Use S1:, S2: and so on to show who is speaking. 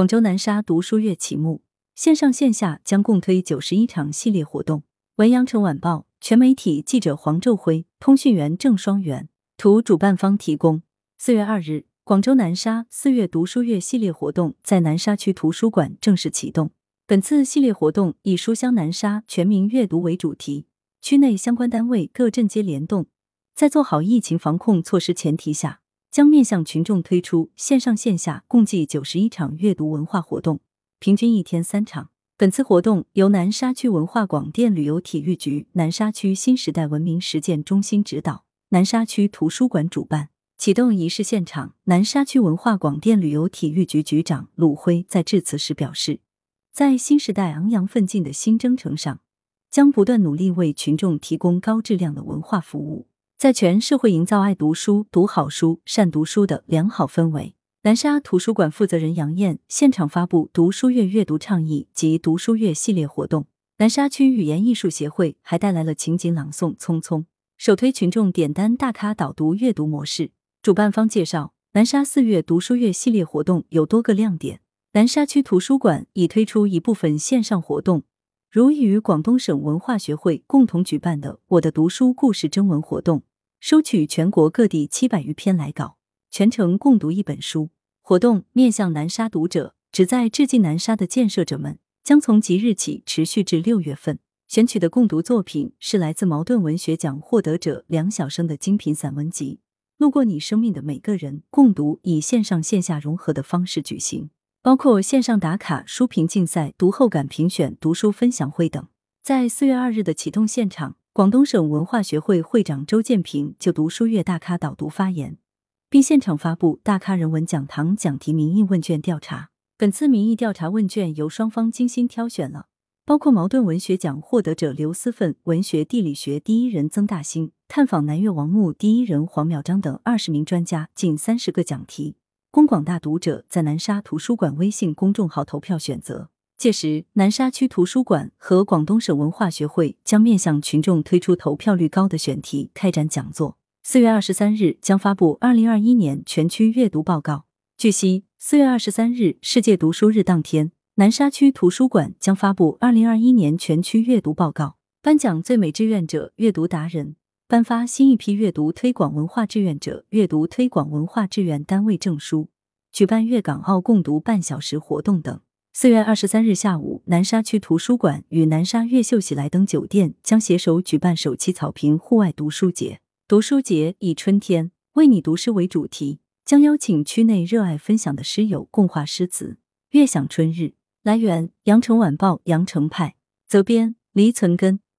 S1: 广州南沙读书月启幕，线上线下将共推九十一场系列活动。文阳城晚报全媒体记者黄昼辉，通讯员郑双元，图主办方提供。四月二日，广州南沙四月读书月系列活动在南沙区图书馆正式启动。本次系列活动以“书香南沙，全民阅读”为主题，区内相关单位各镇街联动，在做好疫情防控措施前提下。将面向群众推出线上线下共计九十一场阅读文化活动，平均一天三场。本次活动由南沙区文化广电旅游体育局、南沙区新时代文明实践中心指导，南沙区图书馆主办。启动仪式现场，南沙区文化广电旅游体育局局长鲁辉在致辞时表示，在新时代昂扬奋进的新征程上，将不断努力为群众提供高质量的文化服务。在全社会营造爱读书、读好书、善读书的良好氛围。南沙图书馆负责人杨燕现场发布读书月阅读倡议及读书月系列活动。南沙区语言艺术协会还带来了情景朗诵《匆匆》，首推群众点单大咖导读阅读模式。主办方介绍，南沙四月读书月系列活动有多个亮点。南沙区图书馆已推出一部分线上活动，如与广东省文化学会共同举办的“我的读书故事”征文活动。收取全国各地七百余篇来稿，全程共读一本书。活动面向南沙读者，旨在致敬南沙的建设者们，将从即日起持续至六月份。选取的共读作品是来自茅盾文学奖获得者梁晓声的精品散文集《路过你生命的每个人》。共读以线上线下融合的方式举行，包括线上打卡、书评竞赛、读后感评选、读书分享会等。在四月二日的启动现场。广东省文化学会会长周建平就读书月大咖导读发言，并现场发布大咖人文讲堂讲题民意问卷调查。本次民意调查问卷由双方精心挑选了，包括茅盾文学奖获得者刘思奋、文学地理学第一人曾大兴、探访南越王墓第一人黄淼章等二十名专家近三十个讲题，供广大读者在南沙图书馆微信公众号投票选择。届时，南沙区图书馆和广东省文化学会将面向群众推出投票率高的选题，开展讲座。四月二十三日将发布二零二一年全区阅读报告。据悉，四月二十三日世界读书日当天，南沙区图书馆将发布二零二一年全区阅读报告，颁奖最美志愿者、阅读达人，颁发新一批阅读推广文化志愿者、阅读推广文化志愿单位证书，举办粤港澳共读半小时活动等。四月二十三日下午，南沙区图书馆与南沙越秀喜来登酒店将携手举办首期草坪户外读书节。读书节以“春天为你读诗”为主题，将邀请区内热爱分享的诗友共话诗词，悦享春日。来源：羊城晚报羊城派，责编：黎存根。